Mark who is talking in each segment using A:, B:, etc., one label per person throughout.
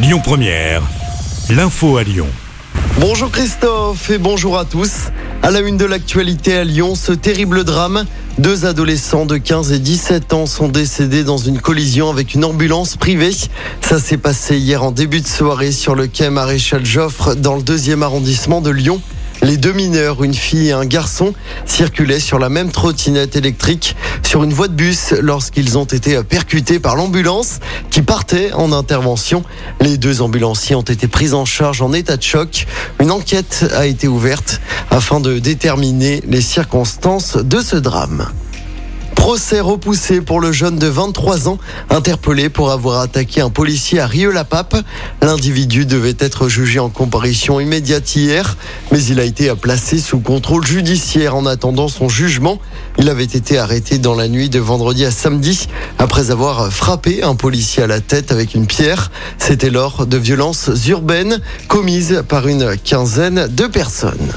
A: Lyon Première, l'info à Lyon.
B: Bonjour Christophe et bonjour à tous. À la une de l'actualité à Lyon, ce terrible drame. Deux adolescents de 15 et 17 ans sont décédés dans une collision avec une ambulance privée. Ça s'est passé hier en début de soirée sur le quai Maréchal Joffre dans le deuxième arrondissement de Lyon. Les deux mineurs, une fille et un garçon, circulaient sur la même trottinette électrique sur une voie de bus lorsqu'ils ont été percutés par l'ambulance qui partait en intervention. Les deux ambulanciers ont été pris en charge en état de choc. Une enquête a été ouverte afin de déterminer les circonstances de ce drame. Procès repoussé pour le jeune de 23 ans, interpellé pour avoir attaqué un policier à Rieux-la-Pape. L'individu devait être jugé en comparution immédiate hier, mais il a été placé sous contrôle judiciaire en attendant son jugement. Il avait été arrêté dans la nuit de vendredi à samedi après avoir frappé un policier à la tête avec une pierre. C'était lors de violences urbaines commises par une quinzaine de personnes.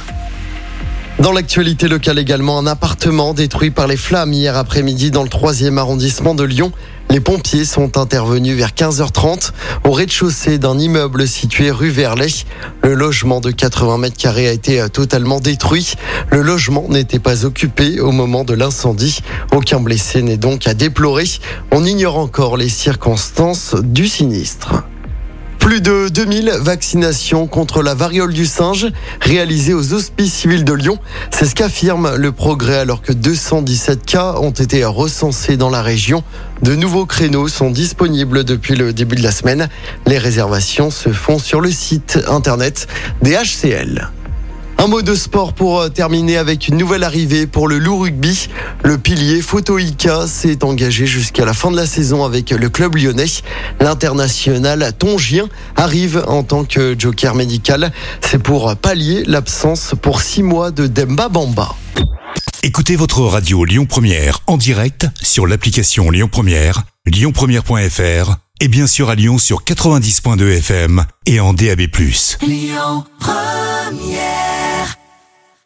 B: Dans l'actualité locale également, un appartement détruit par les flammes hier après-midi dans le 3e arrondissement de Lyon. Les pompiers sont intervenus vers 15h30 au rez-de-chaussée d'un immeuble situé rue Verlet. Le logement de 80 mètres carrés a été totalement détruit. Le logement n'était pas occupé au moment de l'incendie. Aucun blessé n'est donc à déplorer. On ignore encore les circonstances du sinistre. Plus de 2000 vaccinations contre la variole du singe réalisées aux hospices civils de Lyon. C'est ce qu'affirme le progrès alors que 217 cas ont été recensés dans la région. De nouveaux créneaux sont disponibles depuis le début de la semaine. Les réservations se font sur le site internet des HCL. Un mot de sport pour euh, terminer avec une nouvelle arrivée pour le loup rugby. Le pilier Photo Ika s'est engagé jusqu'à la fin de la saison avec le club lyonnais. L'international tongien arrive en tant que joker médical. C'est pour pallier l'absence pour six mois de Demba Bamba.
A: Écoutez votre radio Lyon Première en direct sur l'application Lyon Première, lyonpremière.fr et bien sûr à Lyon sur 90.2 FM et en DAB+. Lyon Première